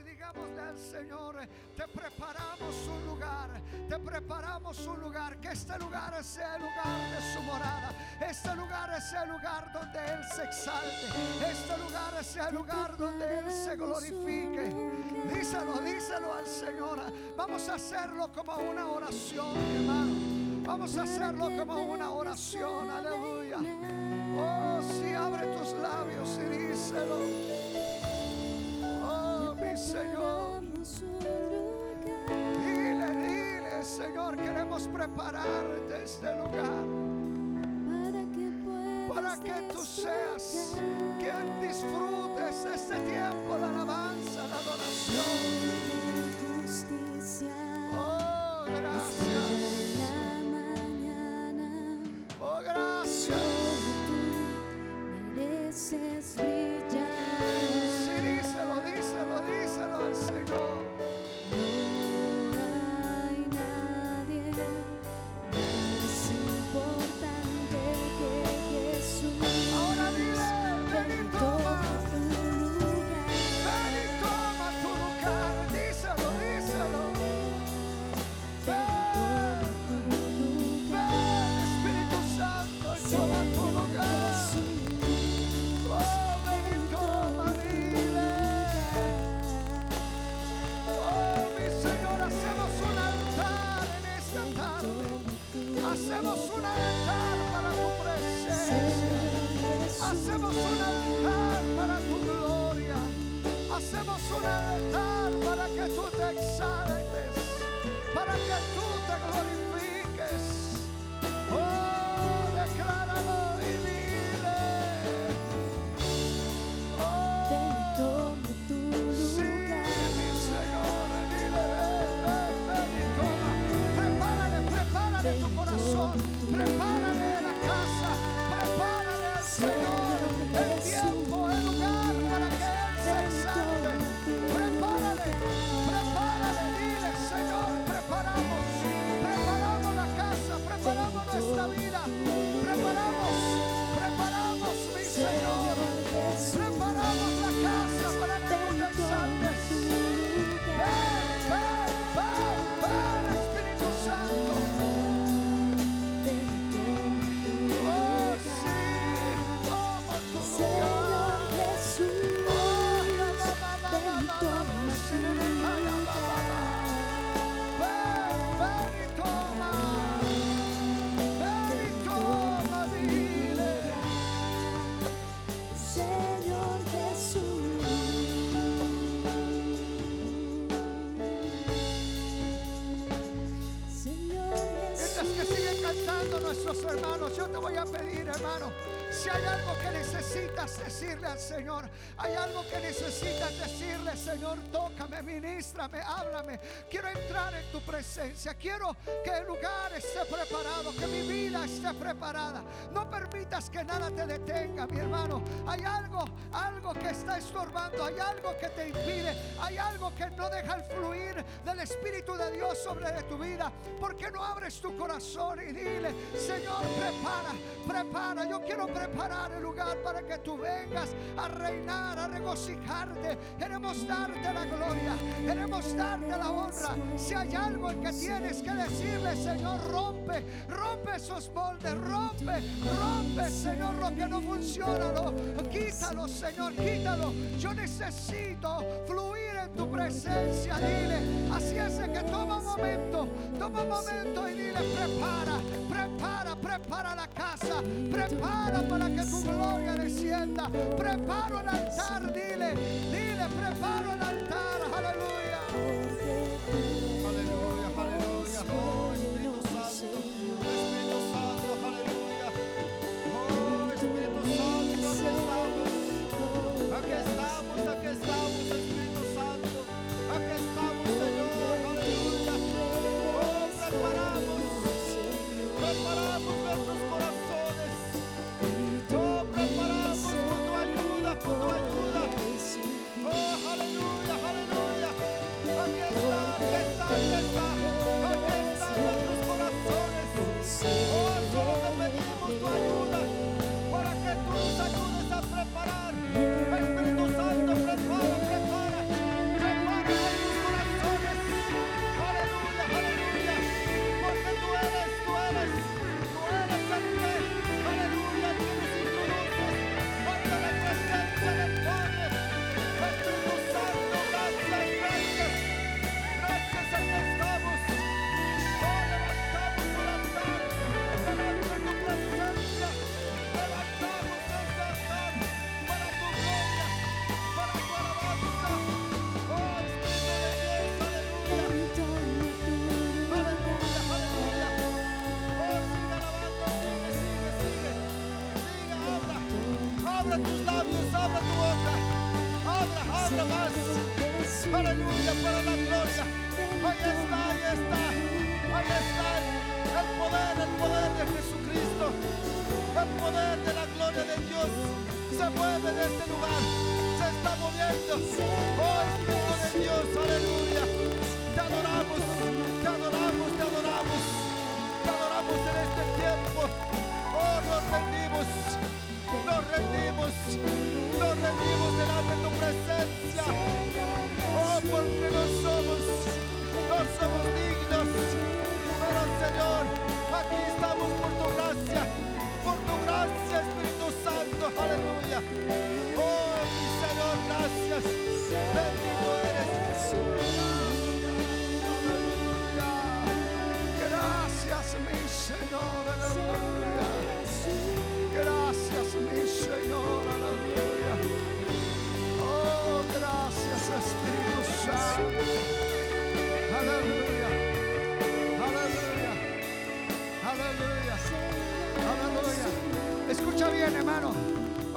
y digámosle al Señor, te preparamos un lugar, te preparamos un lugar, que este lugar sea el lugar de su morada, este lugar sea el lugar donde Él se exalte, este lugar sea el lugar donde Él se glorifique. Díselo, díselo al Señor. Vamos a hacerlo como una oración, hermano. Vamos a hacerlo como una oración, aleluya. Oh, si abre tus labios y díselo. Señor, queremos prepararte este lugar para que tú seas quien disfrutes este tiempo de alabanza, de adoración. Oh, gracias. Hermanos, yo te voy a pedir, hermano, si hay algo que necesitas decirle al Señor, hay algo que necesitas decirle, Señor, ministrame, háblame. Quiero entrar en tu presencia, quiero que el lugar esté preparado, que mi vida esté preparada. No permitas que nada te detenga, mi hermano. Hay algo, algo que está estorbando, hay algo que te impide, hay algo que no deja el fluir del Espíritu de Dios sobre de tu vida. ¿Por qué no abres tu corazón y dile, Señor, prepara, prepara? Yo quiero preparar el lugar para que tú vengas a reinar, a regocijarte. Queremos darte la gloria, queremos darte la honra. Si hay algo en que tienes que decirle, Señor, rompe, rompe esos moldes, rompe, rompe, Señor, lo que no funciona, lo, quítalo, Señor, quítalo. Yo necesito fluir en tu presencia, dile. Así es que toma un momento, toma un momento y dile, prepara, prepara, prepara la casa, prepara para que tu gloria descienda. Preparo el altar, dile, dile, preparo el altar, aleluya.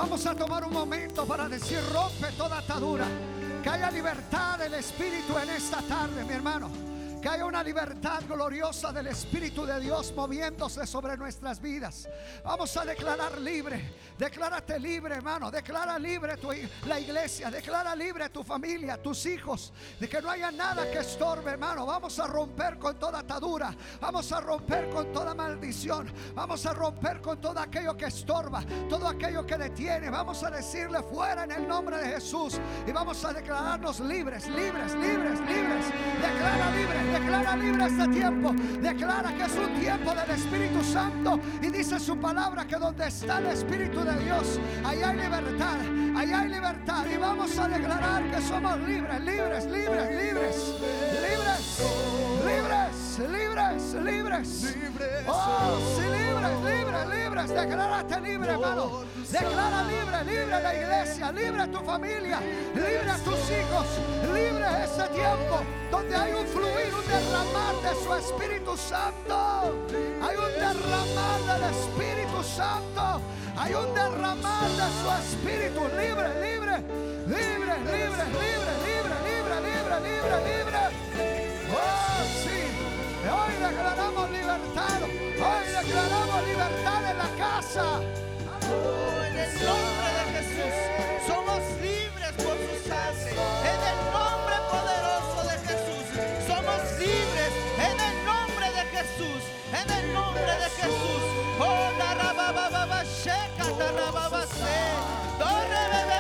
Vamos a tomar un momento para decir rompe toda atadura. Que haya libertad del Espíritu en esta tarde, mi hermano. Que haya una libertad gloriosa del Espíritu de Dios moviéndose sobre nuestras vidas. Vamos a declarar libre. Declárate libre, hermano. Declara libre tu, la iglesia. Declara libre tu familia, tus hijos. De que no haya nada que estorbe, hermano. Vamos a romper con toda atadura. Vamos a romper con toda maldición. Vamos a romper con todo aquello que estorba. Todo aquello que detiene. Vamos a decirle fuera en el nombre de Jesús. Y vamos a declararnos libres, libres, libres, libres. Declara libre. Declara libre este tiempo. Declara que es un tiempo del Espíritu Santo. Y dice su palabra que donde está el Espíritu de Dios, ahí hay libertad. Ahí hay libertad. Y vamos a declarar que somos libres, libres, libres, libres. Libres, libres, libres, libres. Oh, sí, libres, libres, libres. Declárate libre, hermano. Declara libre, libre la iglesia, libre tu familia, libre a tus hijos, libre ese tiempo donde hay un fluir, un derramar de su Espíritu Santo. Hay un derramar del Espíritu Santo. Hay un derramar de su Espíritu libre, libre, libre, libre, libre, libre, libre, libre, libre, libre. Oh, sí. Hoy declaramos libertad. Hoy declaramos libertad en la casa. En el nombre de Jesús somos libres por su sangre. En el nombre poderoso de Jesús somos libres. En el nombre de Jesús. En el nombre de Jesús. Oh, la rabababa sheka, la rababase. Do rebebebe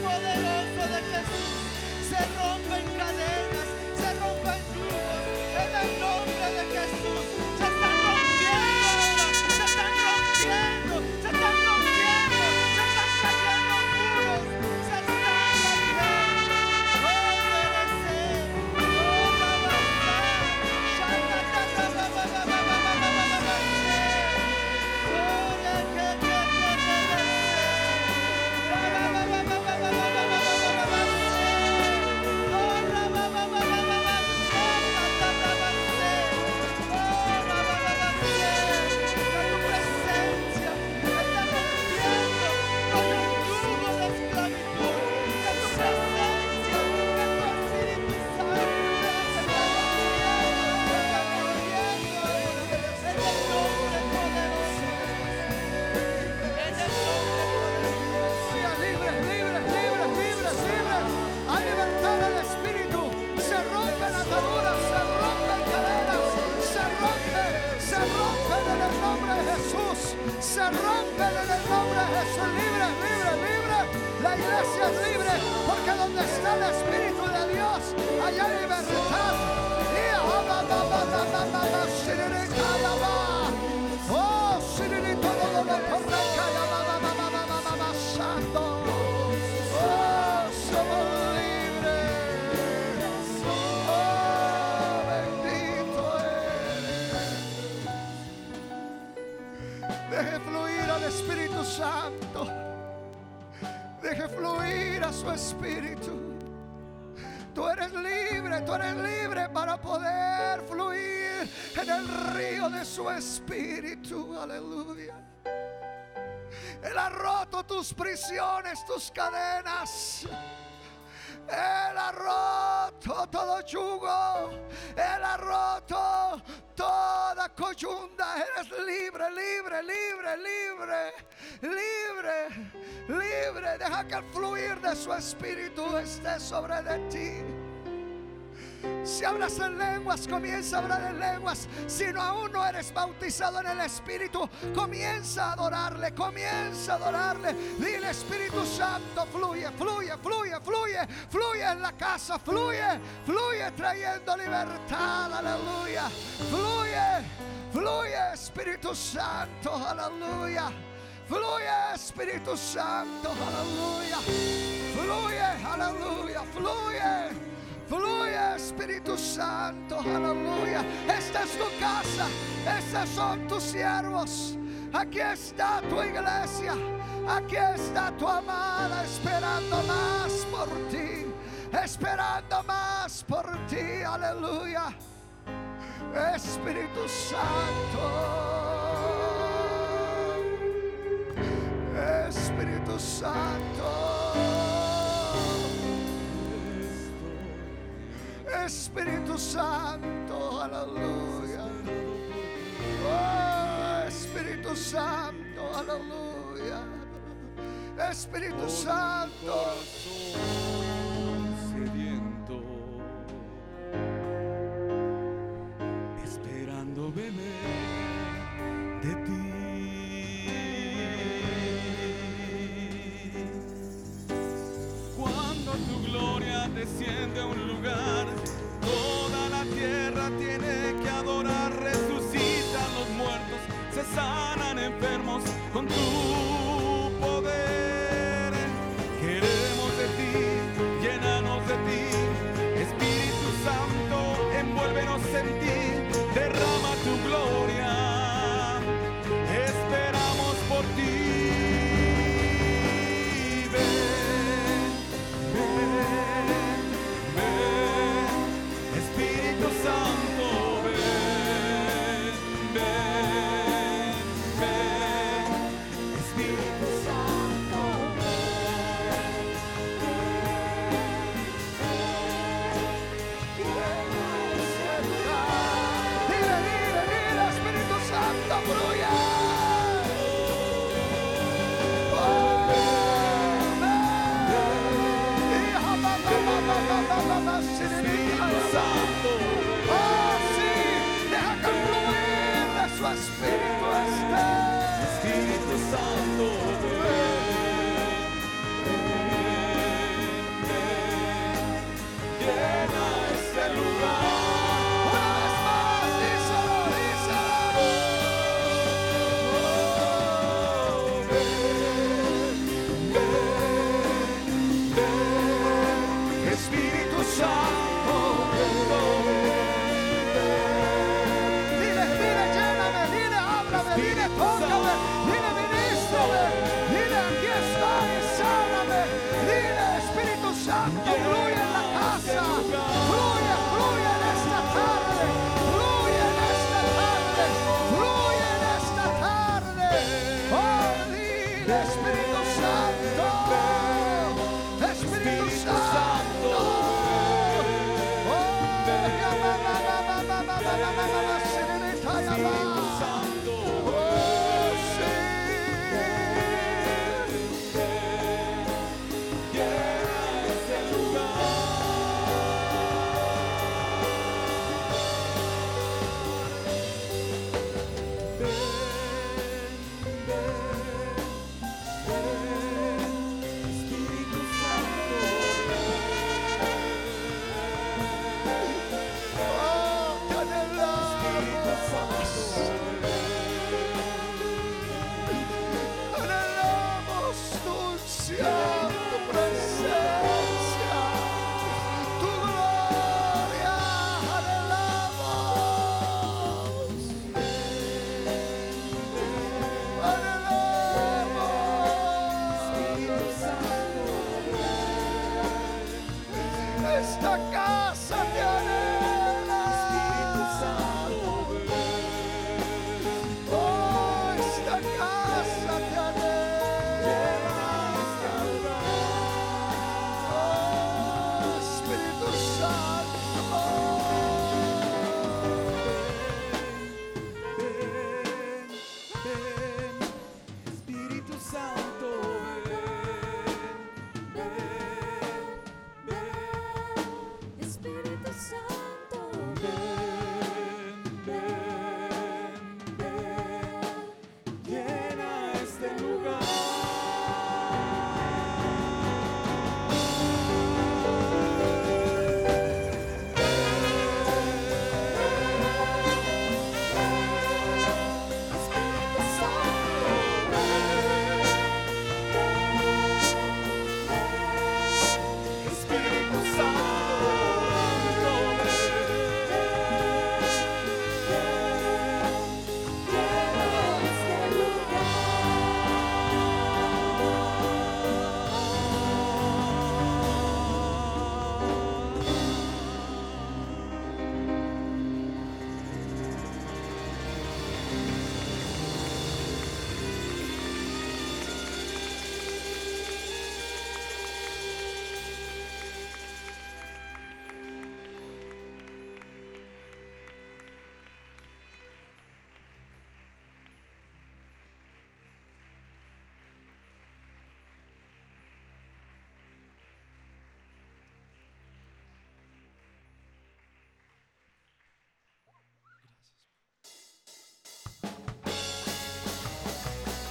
poderoso de Jesús, se rompen cadenas, se rompen yugos. En el nombre prisiones, tus cadenas. Él ha roto todo yugo. Él ha roto toda coyunda. Eres libre, libre, libre, libre, libre, libre. Deja que el fluir de su espíritu esté sobre de ti. Si hablas en lenguas, comienza a hablar en lenguas. Si no aún no eres bautizado en el Espíritu, comienza a adorarle, comienza a adorarle. Dile Espíritu Santo, fluye, fluye, fluye, fluye, fluye en la casa, fluye, fluye trayendo libertad, aleluya. Fluye, fluye Espíritu Santo, aleluya. Fluye Espíritu Santo, aleluya. Fluye, aleluya, fluye. Fluye Espíritu Santo, aleluya. Esta es tu casa, estos son tus siervos. Aquí está tu iglesia, aquí está tu amada esperando más por ti, esperando más por ti, aleluya. Espíritu Santo, Espíritu Santo. Espíritu Santo, aleluya. Oh, Espíritu Santo, aleluya. Espíritu Santo. sediento, esperando beber de ti. Cuando tu gloria desciende a un lugar, tiene que adorar, resucitan los muertos, se sanan enfermos con tu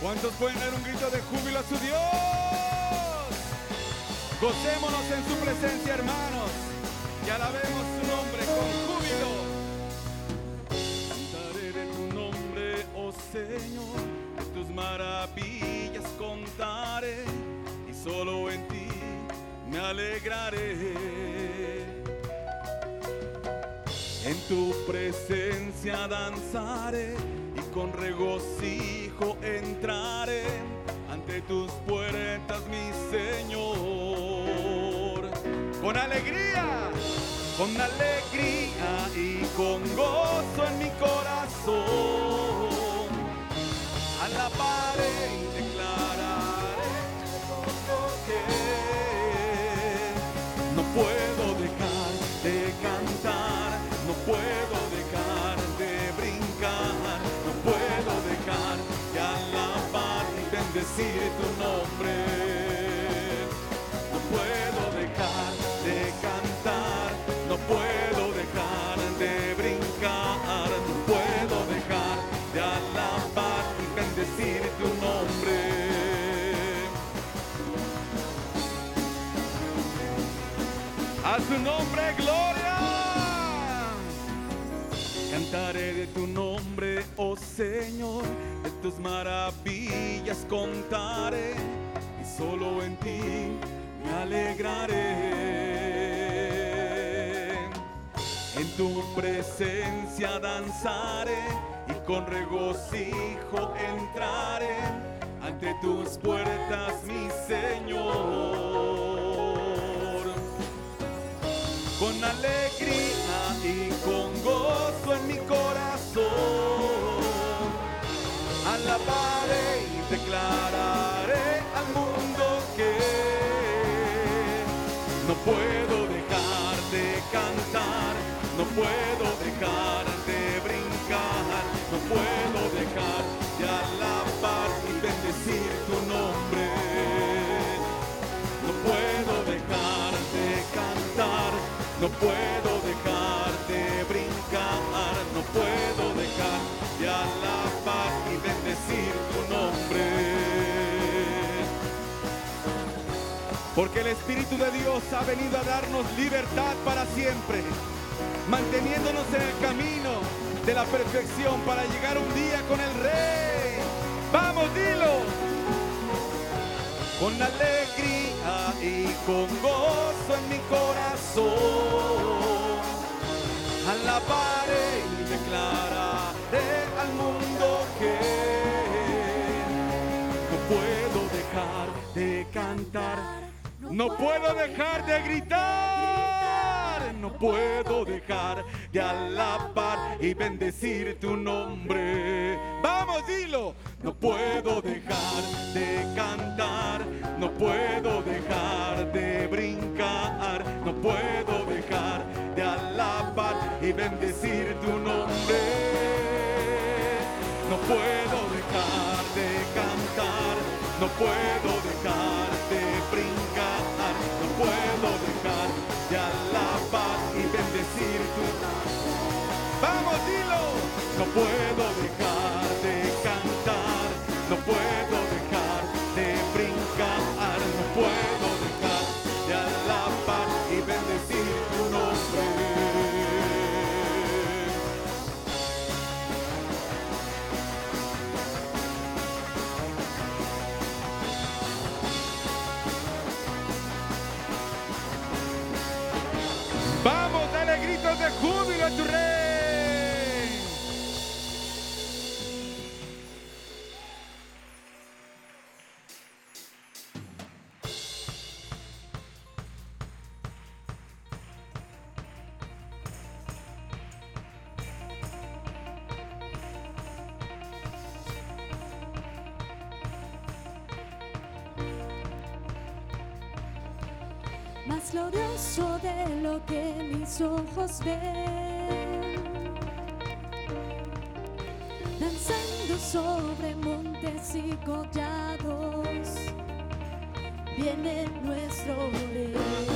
¿Cuántos pueden dar un grito de júbilo a su Dios? Gocémonos en su presencia, hermanos, y alabemos su nombre con júbilo. Cantaré de tu nombre, oh Señor, tus maravillas contaré, y solo en ti me alegraré. En tu presencia danzaré con regocijo entraré ante tus puertas, mi Señor. Con alegría, con alegría y con gozo en mi corazón. Alabaré y declararé que no puedo dejar de cantar, no puedo bendecir tu nombre. No puedo dejar de cantar, no puedo dejar de brincar, no puedo dejar de alabar y bendecir tu nombre. A su nombre, gloria. Cantaré de tu nombre, oh Señor, tus maravillas contaré, y solo en ti me alegraré. En tu presencia danzaré y con regocijo entraré ante tus puertas, mi Señor con alegría y con gozo Alabaré y declararé al mundo que no puedo dejar de cantar, no puedo dejar de brincar, no puedo dejar de alabar y bendecir tu nombre. No puedo dejar de cantar, no puedo Porque el Espíritu de Dios ha venido a darnos libertad para siempre, manteniéndonos en el camino de la perfección para llegar un día con el Rey. Vamos, dilo. Con alegría y con gozo en mi corazón, alabaré y declararé al mundo que no puedo dejar de cantar, no puedo dejar de gritar, no puedo dejar de alabar y bendecir tu nombre. Vamos, dilo. No puedo dejar de cantar, no puedo dejar de brincar, no puedo dejar de alabar y bendecir tu nombre. No puedo dejar de cantar, no puedo No puedo dejar de cantar, no puedo dejar de brincar, no puedo dejar de alabar y bendecir tu nombre. Vamos, dale gritos de júbilo a tu rey. Danzando sobre montes y collados, viene nuestro rey.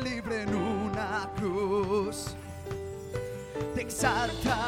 Libre en una cruz. Te exaltaré,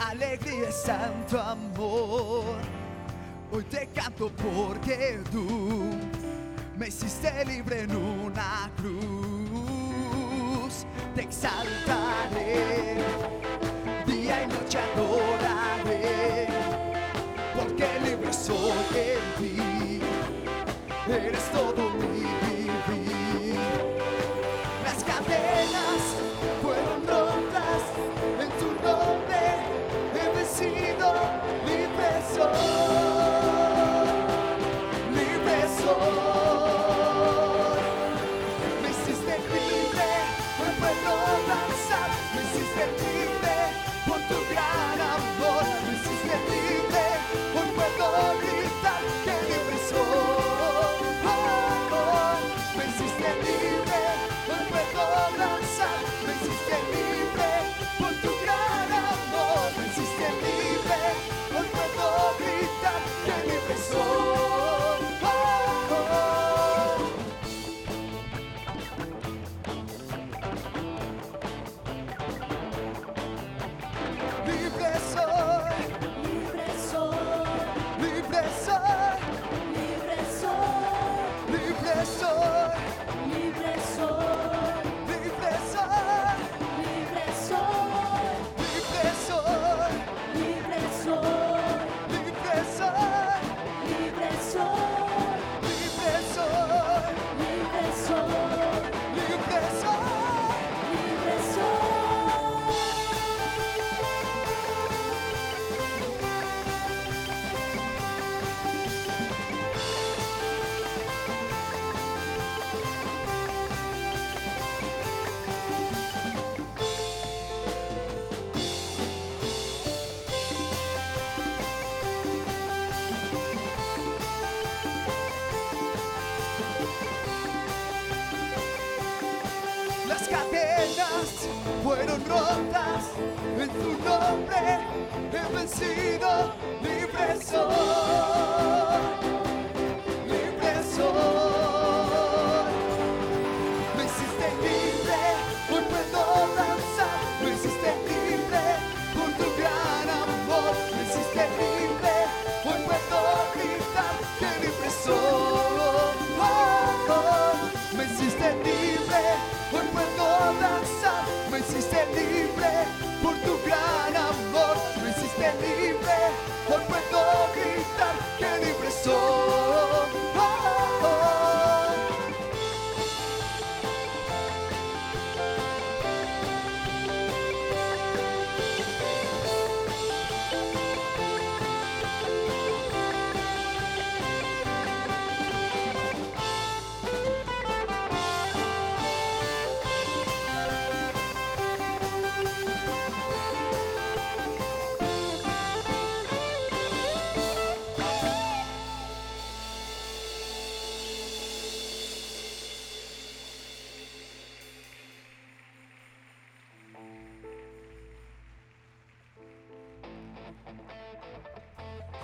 alegría es santo amor. Hoy te canto porque tú me hiciste libre en una cruz. Te exaltaré, día y noche adoraré, porque libre soy en ti. Eres todo por tu gran amor. Fueron rotas en tu nombre. He vencido, libre soy, libre soy.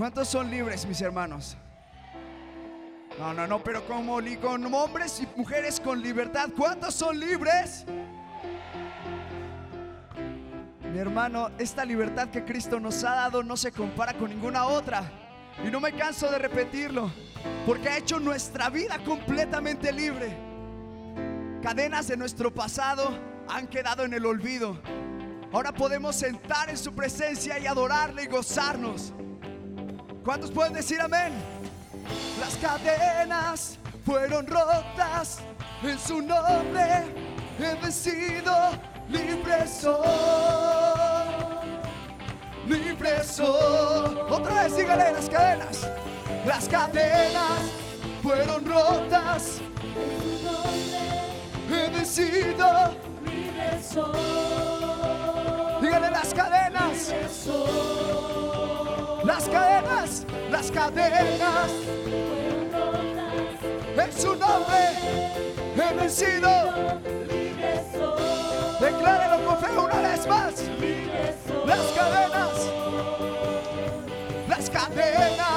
¿Cuántos son libres, mis hermanos? No, no, no, pero como con hombres y mujeres con libertad, ¿cuántos son libres? Mi hermano, esta libertad que Cristo nos ha dado no se compara con ninguna otra. Y no me canso de repetirlo, porque ha hecho nuestra vida completamente libre. Cadenas de nuestro pasado han quedado en el olvido. Ahora podemos sentar en su presencia y adorarle y gozarnos. ¿Cuántos pueden decir amén? Las cadenas fueron rotas en su nombre. He vencido, libre soy. Libre soy. Otra vez dígale las cadenas. Las cadenas fueron rotas. He vencido. Dígale las cadenas. Las cadenas, las cadenas. En su nombre he vencido. Declárelo con fe una vez más. Las cadenas, las cadenas.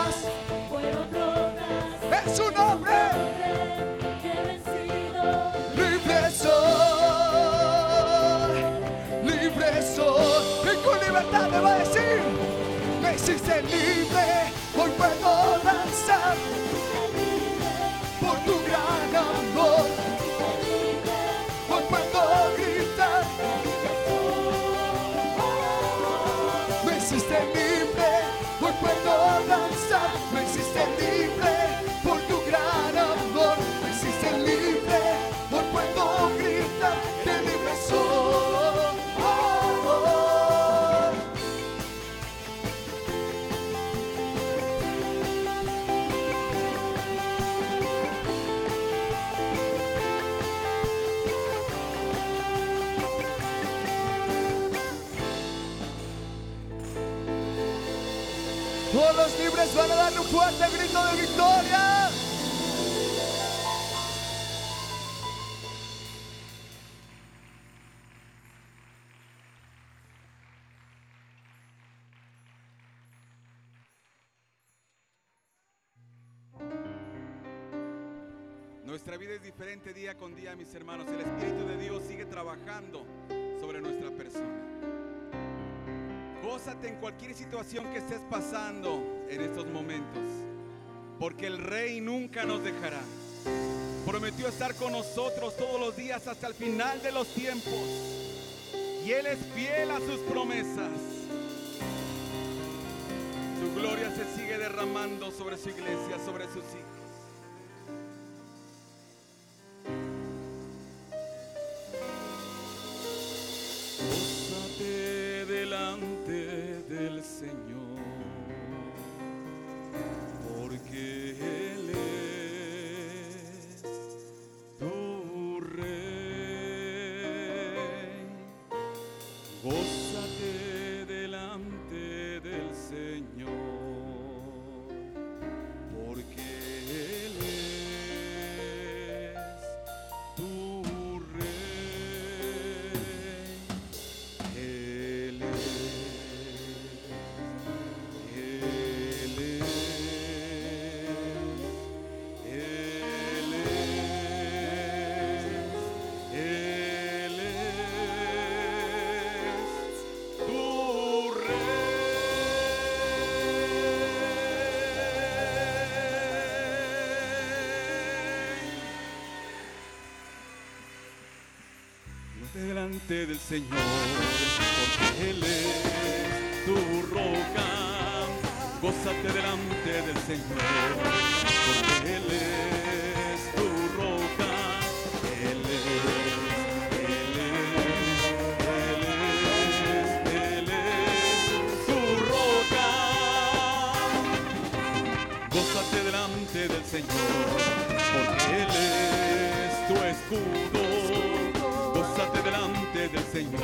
Libre, hoy puedo danzar día con día, mis hermanos. El Espíritu de Dios sigue trabajando sobre nuestra persona. Gózate en cualquier situación que estés pasando en estos momentos, porque el Rey nunca nos dejará. Prometió estar con nosotros todos los días hasta el final de los tiempos. Y Él es fiel a sus promesas. Su gloria se sigue derramando sobre su iglesia, sobre sus hijos. Delante del Señor, porque Él es tu roca. Gózate delante del Señor, porque Él es tu roca. Él es, Él es, Él es, Él es tu roca. Gózate delante del Señor, porque Él es tu escudo. Del Señor,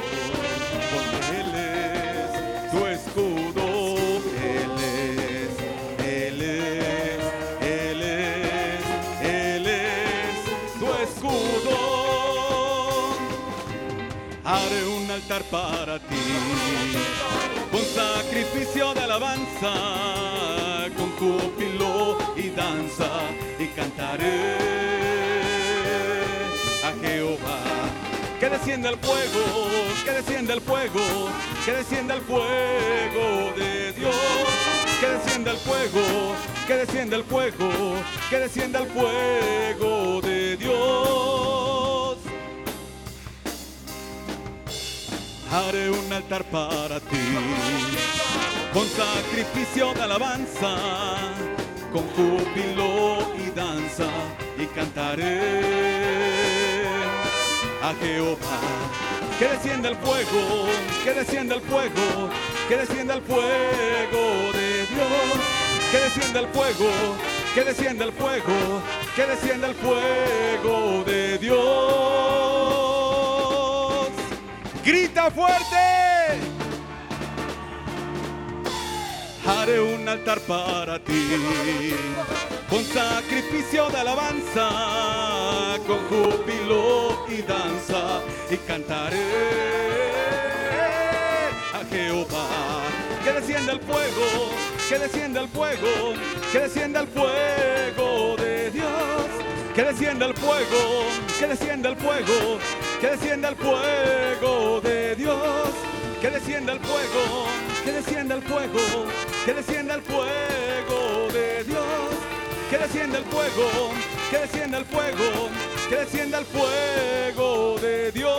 porque Él es tu escudo. Él es, Él es, Él es, Él es tu escudo. Haré un altar para ti, con sacrificio de alabanza, con júbilo y danza, y cantaré descienda el fuego, que descienda el fuego, que descienda el fuego de Dios. Que descienda el fuego, que descienda el fuego, que descienda el fuego de Dios. Haré un altar para ti, con sacrificio de alabanza, con júbilo y danza, y cantaré a Jehová. Que descienda el fuego, que descienda el fuego, que descienda el fuego de Dios. Que descienda el fuego, que descienda el fuego, que descienda el fuego de Dios. Grita fuerte. Haré un altar para ti, con sacrificio de alabanza, con júbilo y danza, y cantaré a Jehová. Que descienda el fuego, que descienda el fuego, que descienda el fuego de Dios. Que descienda el fuego, que descienda el fuego, que descienda el fuego de Dios. Que descienda el fuego, que descienda el fuego, que descienda el fuego de Dios. Que descienda el fuego, que descienda el fuego, que descienda el fuego de Dios.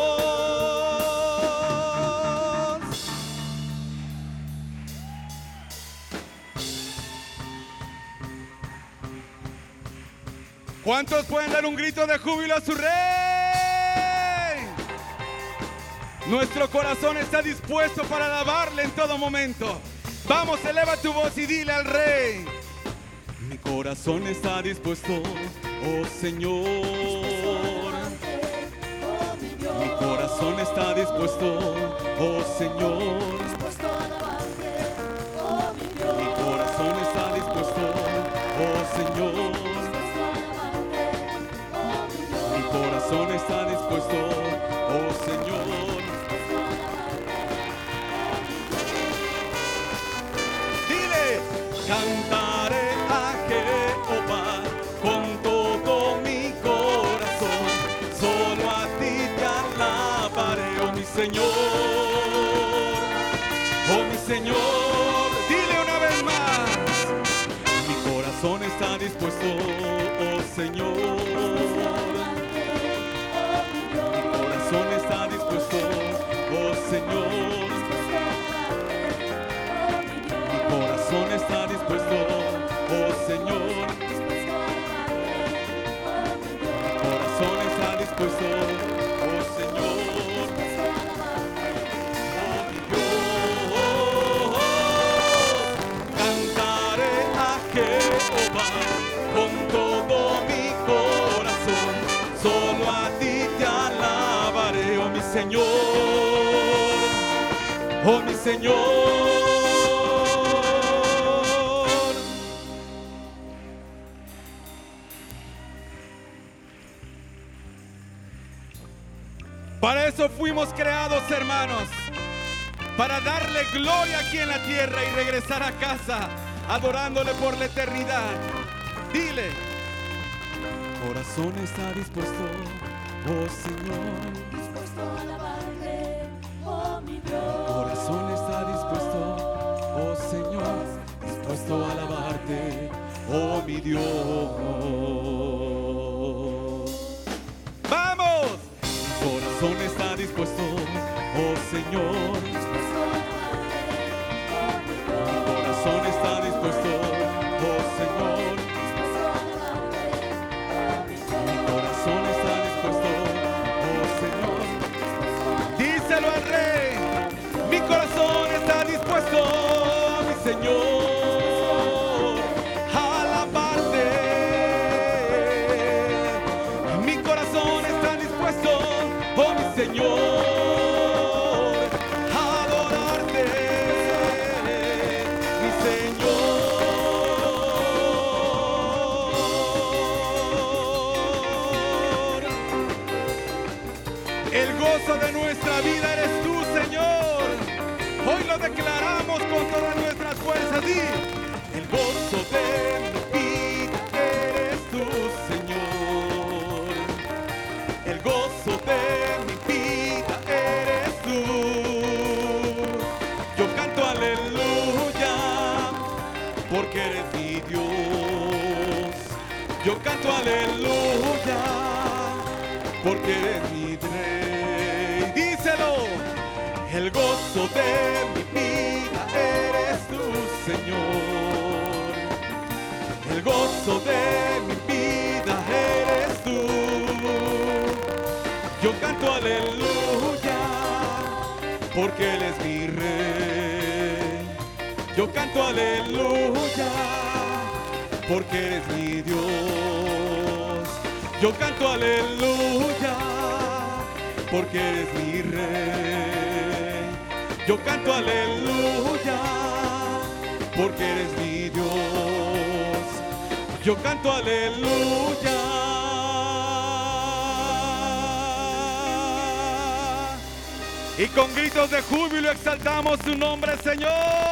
¿Cuántos pueden dar un grito de júbilo a su rey? Nuestro corazón está dispuesto para alabarle en todo momento. Vamos, eleva tu voz y dile al rey. Mi corazón está dispuesto, oh Señor. Mi corazón está dispuesto, oh Señor. Señor, dile una vez más. Mi corazón está dispuesto, oh Señor. Mi corazón está dispuesto, oh Señor. Mi corazón está dispuesto, oh Señor. Mi corazón está dispuesto, oh Señor. Oh mi Señor. Para eso fuimos creados, hermanos. Para darle gloria aquí en la tierra y regresar a casa adorándole por la eternidad. Dile. Corazón está dispuesto, oh Señor. Dios. ¡Vamos! Mi corazón está dispuesto, oh Señor. El gozo de mi vida eres tú, Señor. El gozo de mi vida eres tú. Yo canto aleluya porque eres mi Dios. Yo canto aleluya porque eres mi rey. Díselo. El gozo de mi El gozo de mi vida eres tú. Yo canto aleluya, porque Él es mi rey. Yo canto aleluya, porque eres mi Dios. Yo canto aleluya, porque eres mi rey. Yo canto aleluya, porque eres mi Dios. Yo canto aleluya. Y con gritos de júbilo exaltamos su nombre, Señor.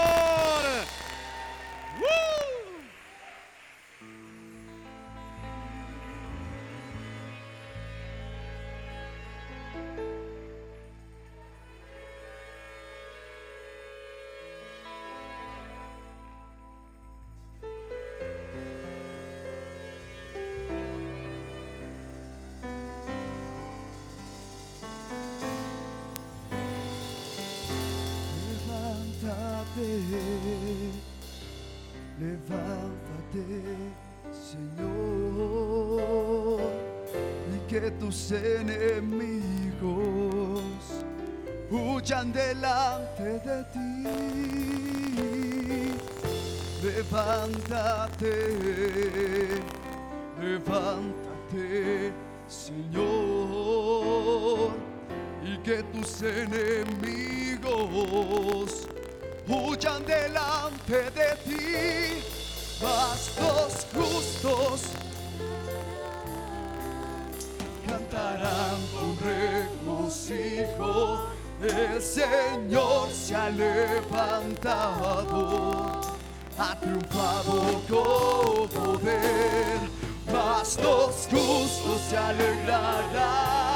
Levántate, Señor, y que tus enemigos huyan delante de ti. Levántate, levántate, Señor y que tus enemigos huyan delante de ti. Mas los justos cantarán con regocijo. El Señor se ha levantado, ha triunfado con poder. Mas los justos se alegrarán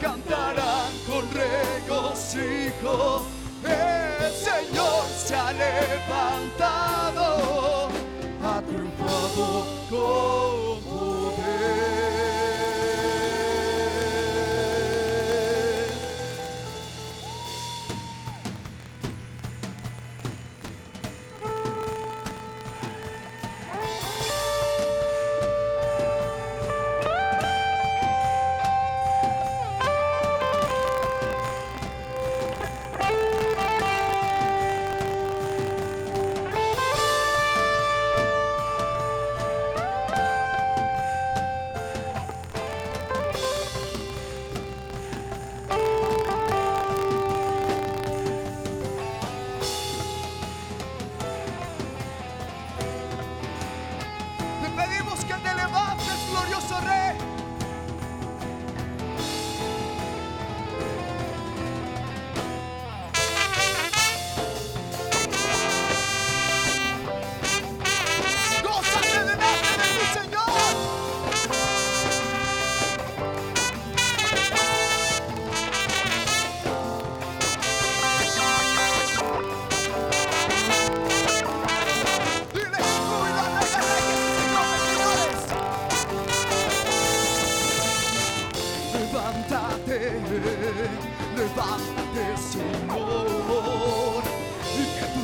cantarán con regocijo. El Señor se ha levantado,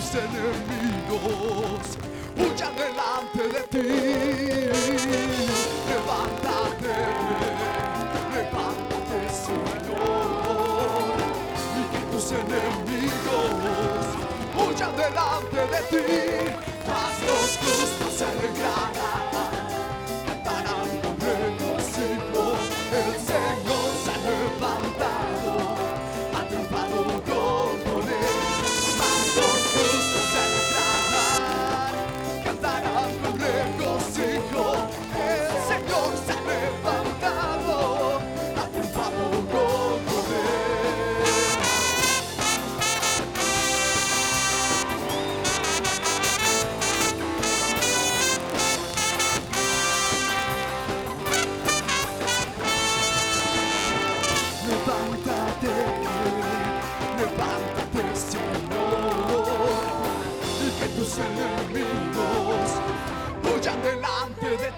tus enemigos huyan delante de ti. Levántate, levántate, Señor, y que tus enemigos huyan delante de ti. Mas los justos se alegrarán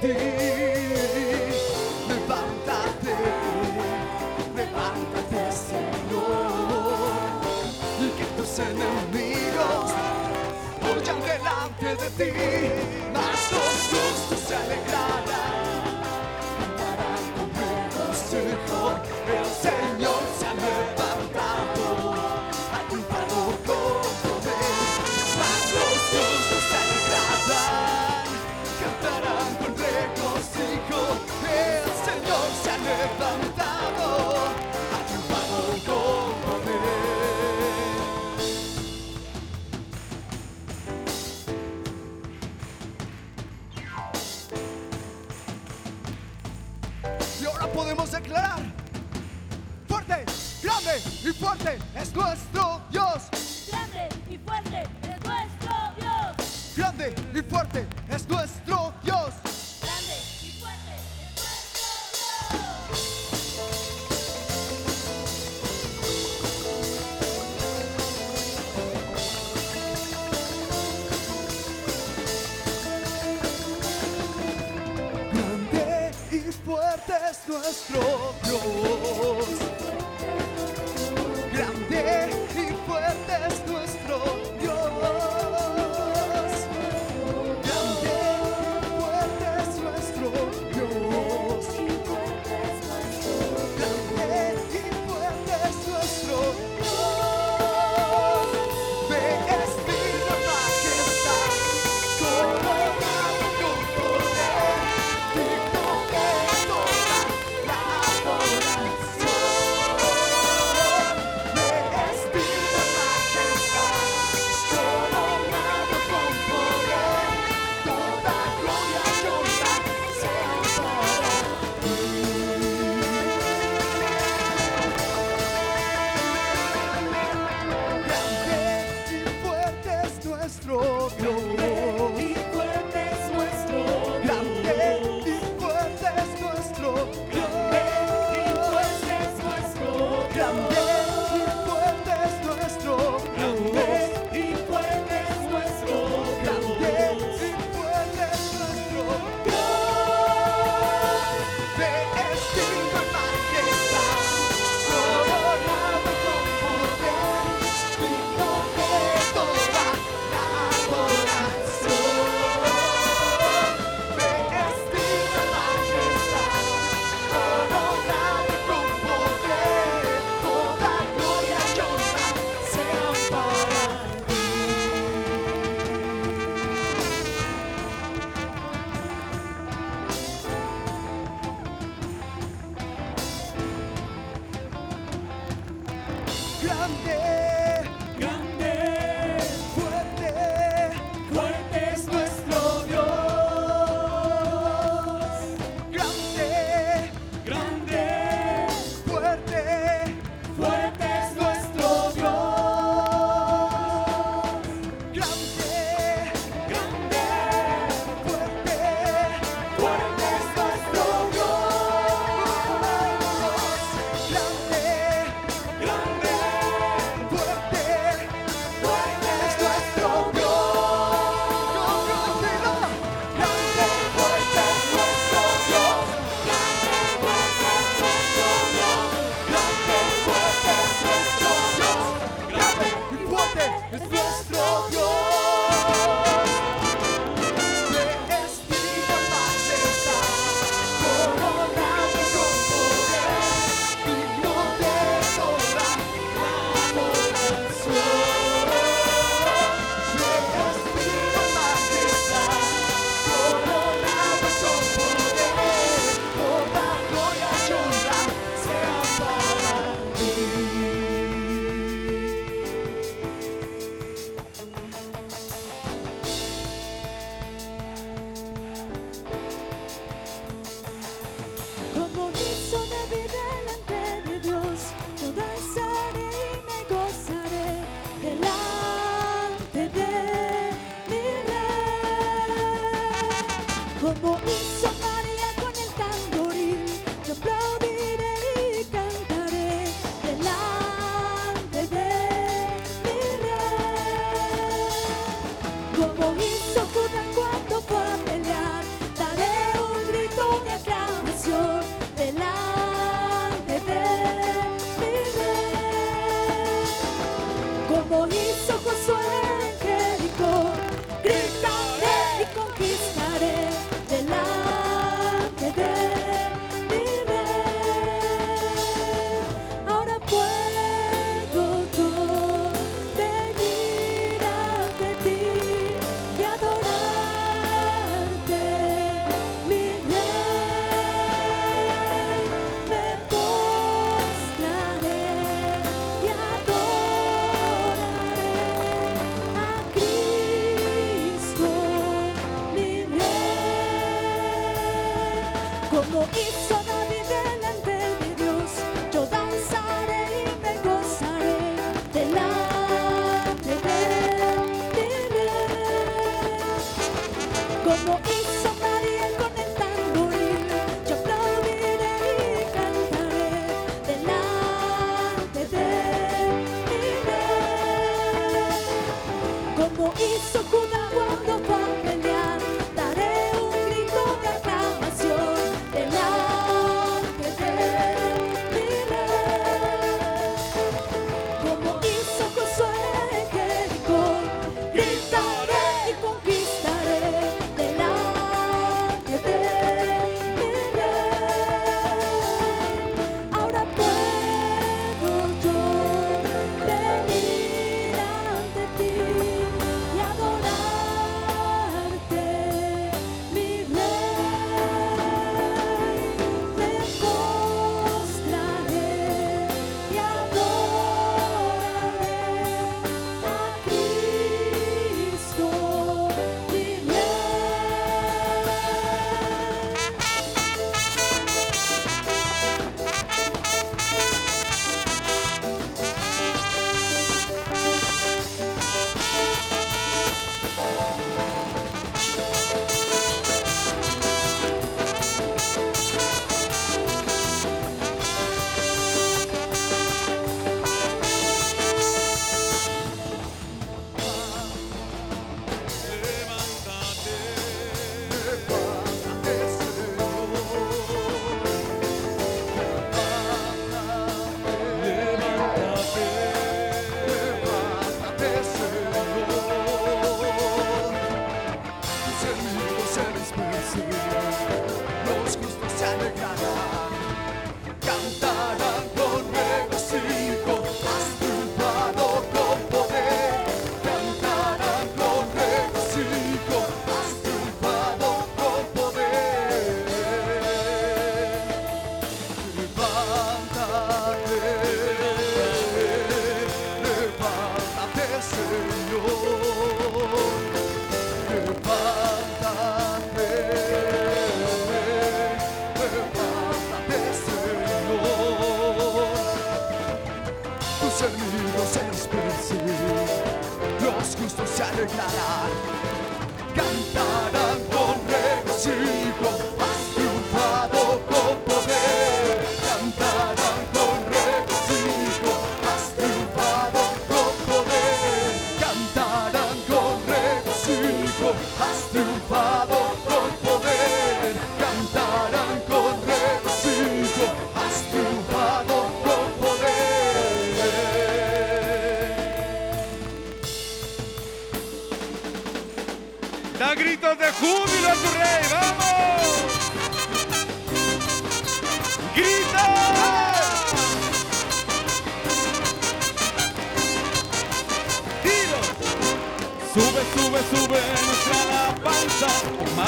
ti, levántate, levántate, Señor, y que tus enemigos huyan delante de ti, Más los justos se alegrarán. El the se ha levantado.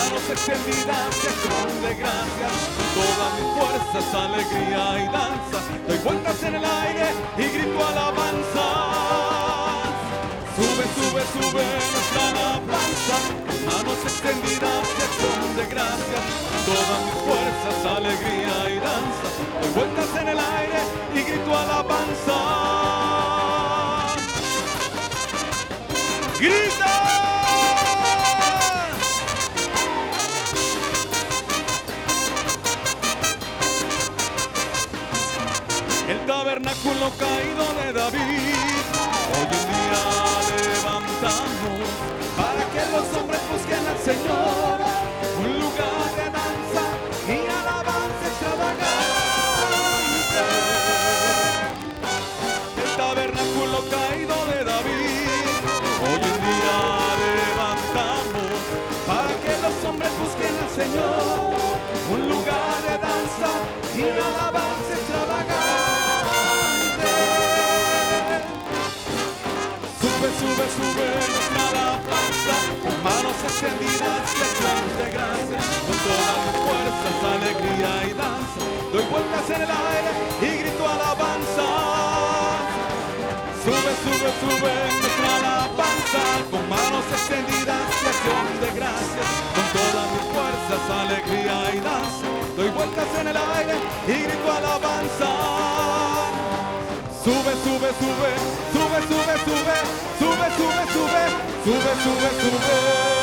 Manos extendidas y acción de gracias, todas mis fuerzas, alegría y danza, doy vueltas en el aire y grito alabanza. Sube, sube, sube nuestra alabanza, manos extendidas y acción de gracias, todas mis fuerzas, alegría y danza, doy vueltas en el aire y grito alabanza. ¡Grita! Tabernáculo caído de David, hoy en día levantamos para que los hombres busquen al Señor, un lugar de danza y alabanza extravagante. El tabernáculo caído de David, hoy en día levantamos para que los hombres busquen al Señor, un lugar de danza y alabanza extravagante. Sube, sube, nuestra alabanza, con manos extendidas acción de gracia, con todas mis fuerzas, alegría y danza. Doy vueltas en el aire y grito alabanza. Sube, sube, sube nuestra alabanza, con manos extendidas y de gracias, con todas mis fuerzas, alegría y danza. Doy vueltas en el aire y grito alabanza. Sube, sube, sube, sube, sube, sube, sube, sube, sube, sube, sube, sube.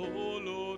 solo.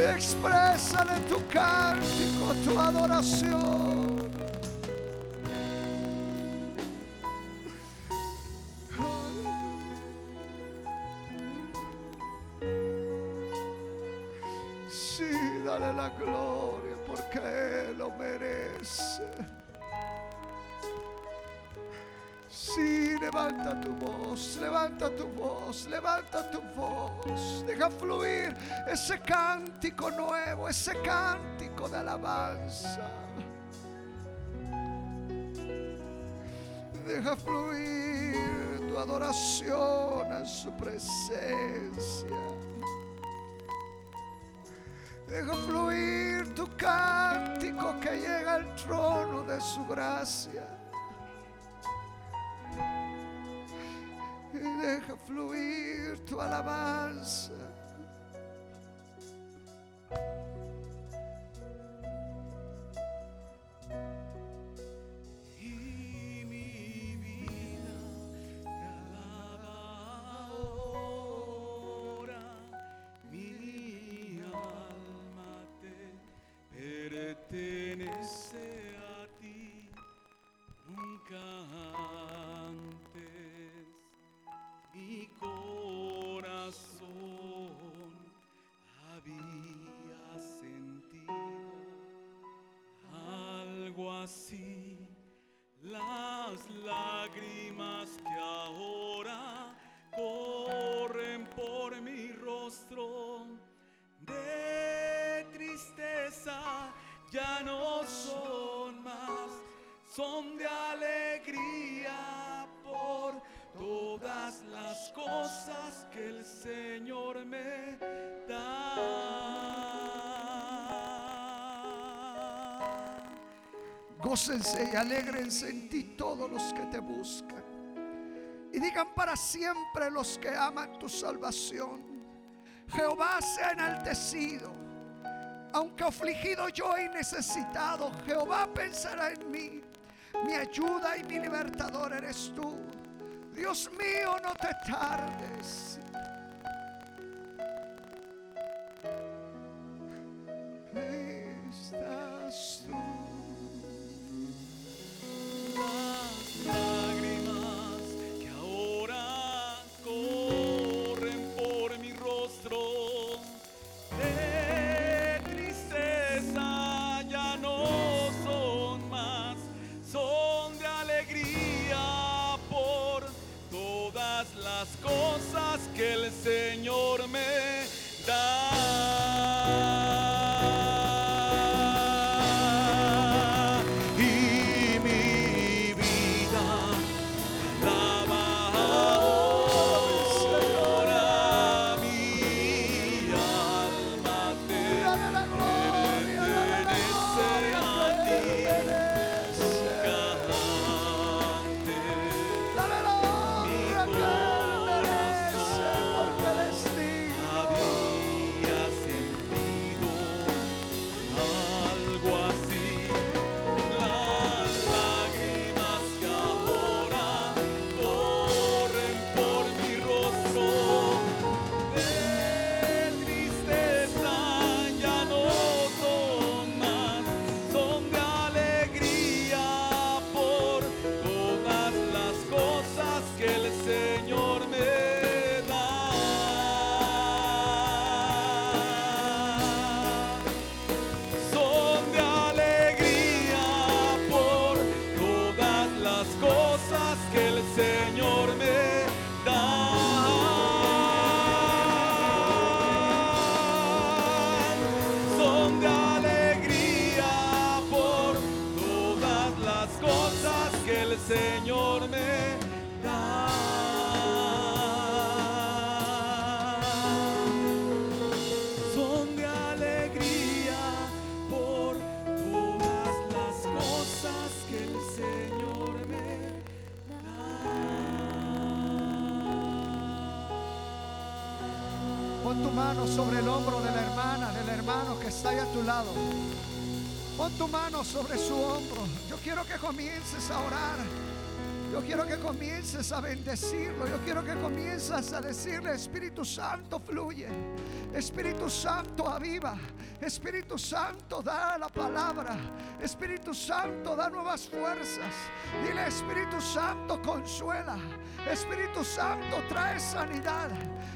Exprésale tu cántico, tu adoración. Sí, dale la gloria porque él lo merece. Sí, levanta tu voz, levanta tu voz, levanta tu voz. Deja fluir ese cántico nuevo, ese cántico de alabanza. Deja fluir tu adoración en su presencia. Deja fluir tu cántico que llega al trono de su gracia. Y deja fluir tu alabanza. Pertenece a ti, nunca antes mi corazón había así. Las lágrimas que ahora corren por mi rostro de tristeza ya no son más, son de alegría por todas las cosas que el Señor me da. Gócense y alégrense en ti todos los que te buscan. Y digan para siempre los que aman tu salvación. Jehová sea enaltecido. Aunque afligido yo y necesitado, Jehová pensará en mí. Mi ayuda y mi libertador eres tú. Dios mío, no te tardes. Sobre el hombro de la hermana, del hermano que está ahí a tu lado. Pon tu mano sobre su hombro. Yo quiero que comiences a orar. Yo quiero que comiences a bendecirlo. Yo quiero que comiences a decirle, Espíritu Santo fluye. Espíritu Santo aviva. Espíritu Santo da la palabra. Espíritu Santo da nuevas fuerzas. Dile, Espíritu Santo consuela. Espíritu Santo trae sanidad.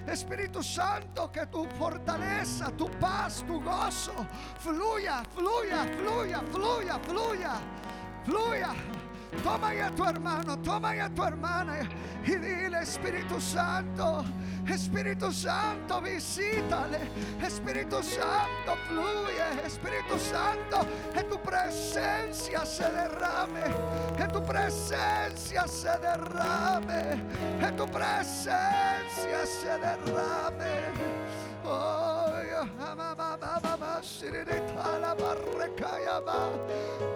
Espíritu Santo, que tu fortaleza, tu paz, tu gozo fluya, fluya, fluya, fluya, fluya, fluya. Sí, Toma ya a tu hermano, toma ya a tu hermana y dile Espíritu Santo, Espíritu Santo, visítale. Espíritu Santo, fluye. Espíritu Santo, en tu presencia se derrame. En tu presencia se derrame. En tu presencia se derrame.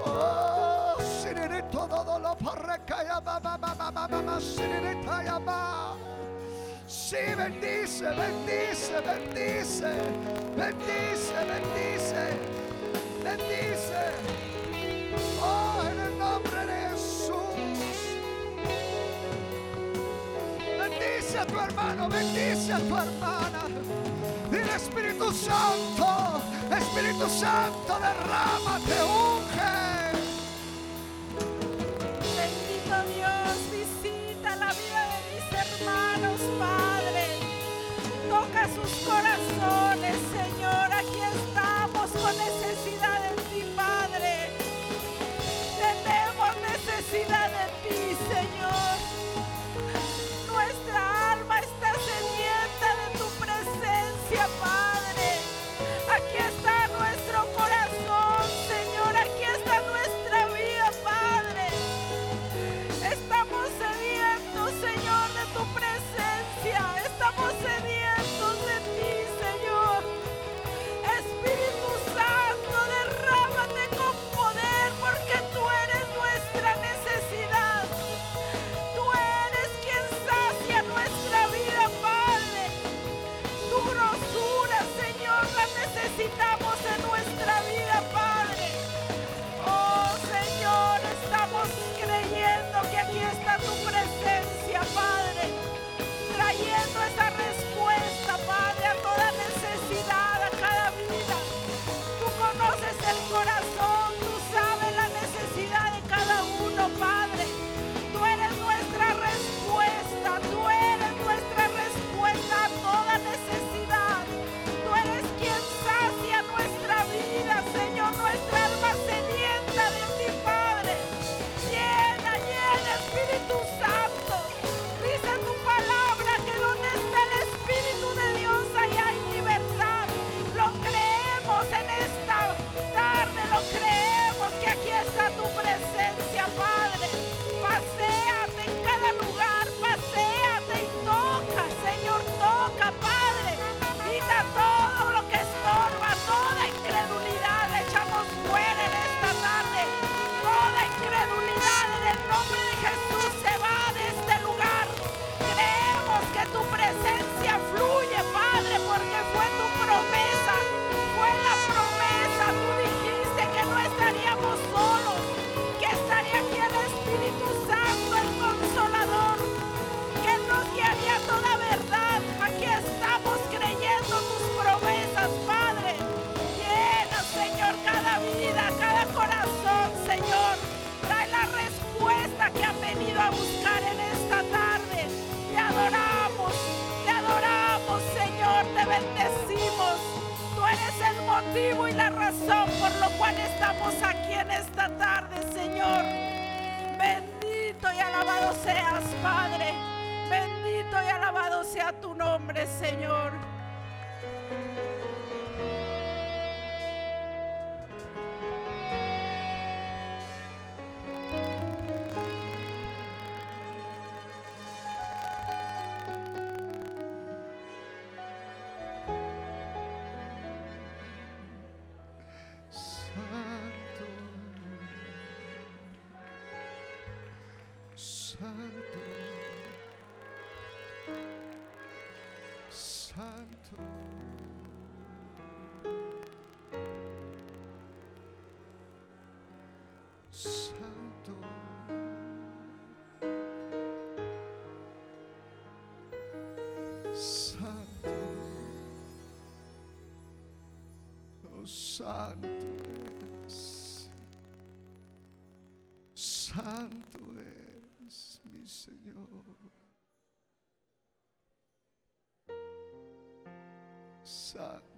Oh, siririto dodo lo parrecaya ba ba ba ba. Si bendice, bendice, bendice, bendice, bendice, bendice. Oh, nel nome di Jesús. Bendice a tu hermano, bendice a tu hermana. Espíritu Santo, Espíritu Santo, derrama, te unge. Bendito Dios, visita la vida de mis hermanos, Padre. Toca sus corazones, Señor. Aquí estamos con necesidades. santo es. Santo es mi Señor. Santo.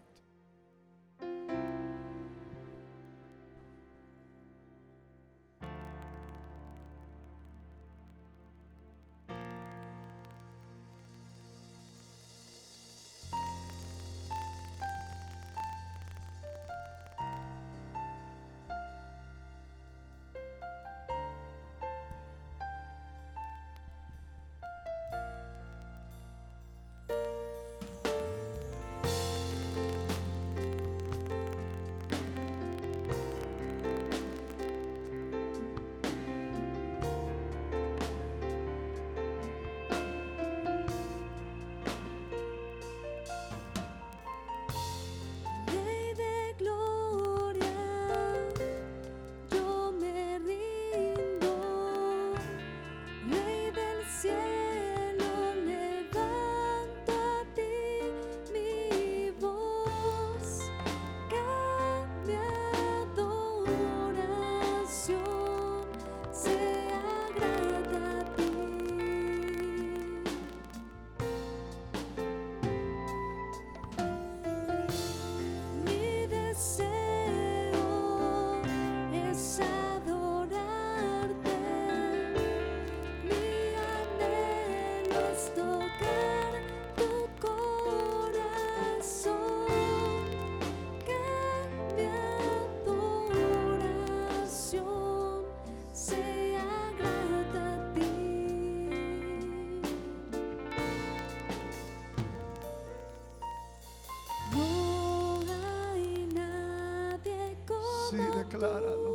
Decláralo.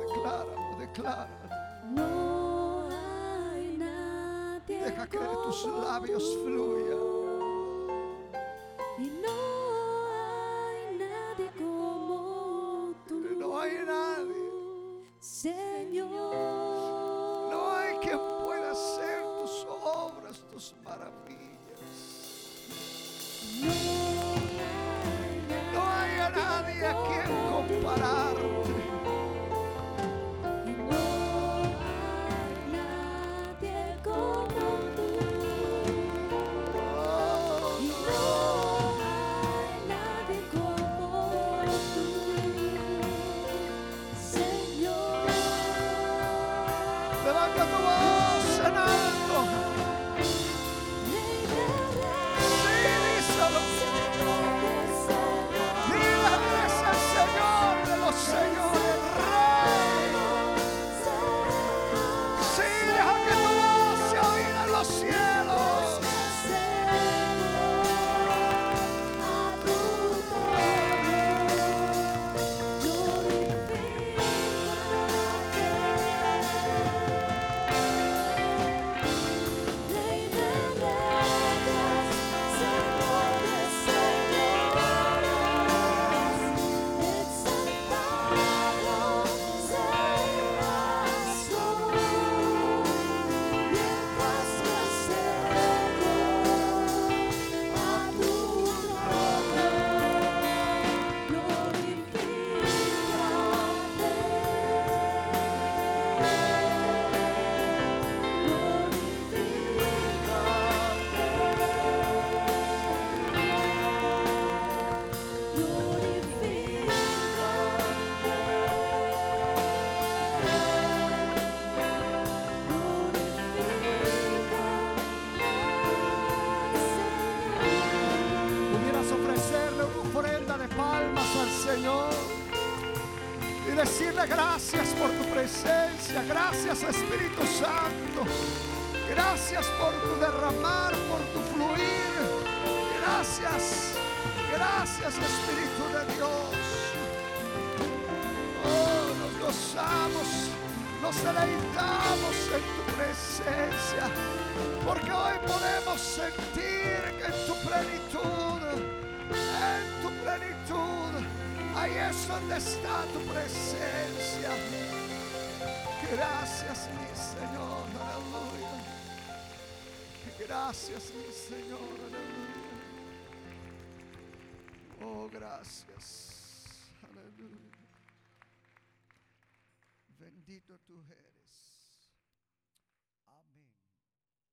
Decláralo, decláralo. No hay nadie Deja que tus labios tú. Gracias Espíritu Santo, gracias por tu derramar, por tu fluir, gracias, gracias Espíritu de Dios. Oh, nos gozamos, nos deleitamos en tu presencia, porque hoy podemos sentir que en tu plenitud, en tu plenitud, ahí es donde está tu presencia. Gracias, mi Señor, aleluya. Gracias, mi Señor,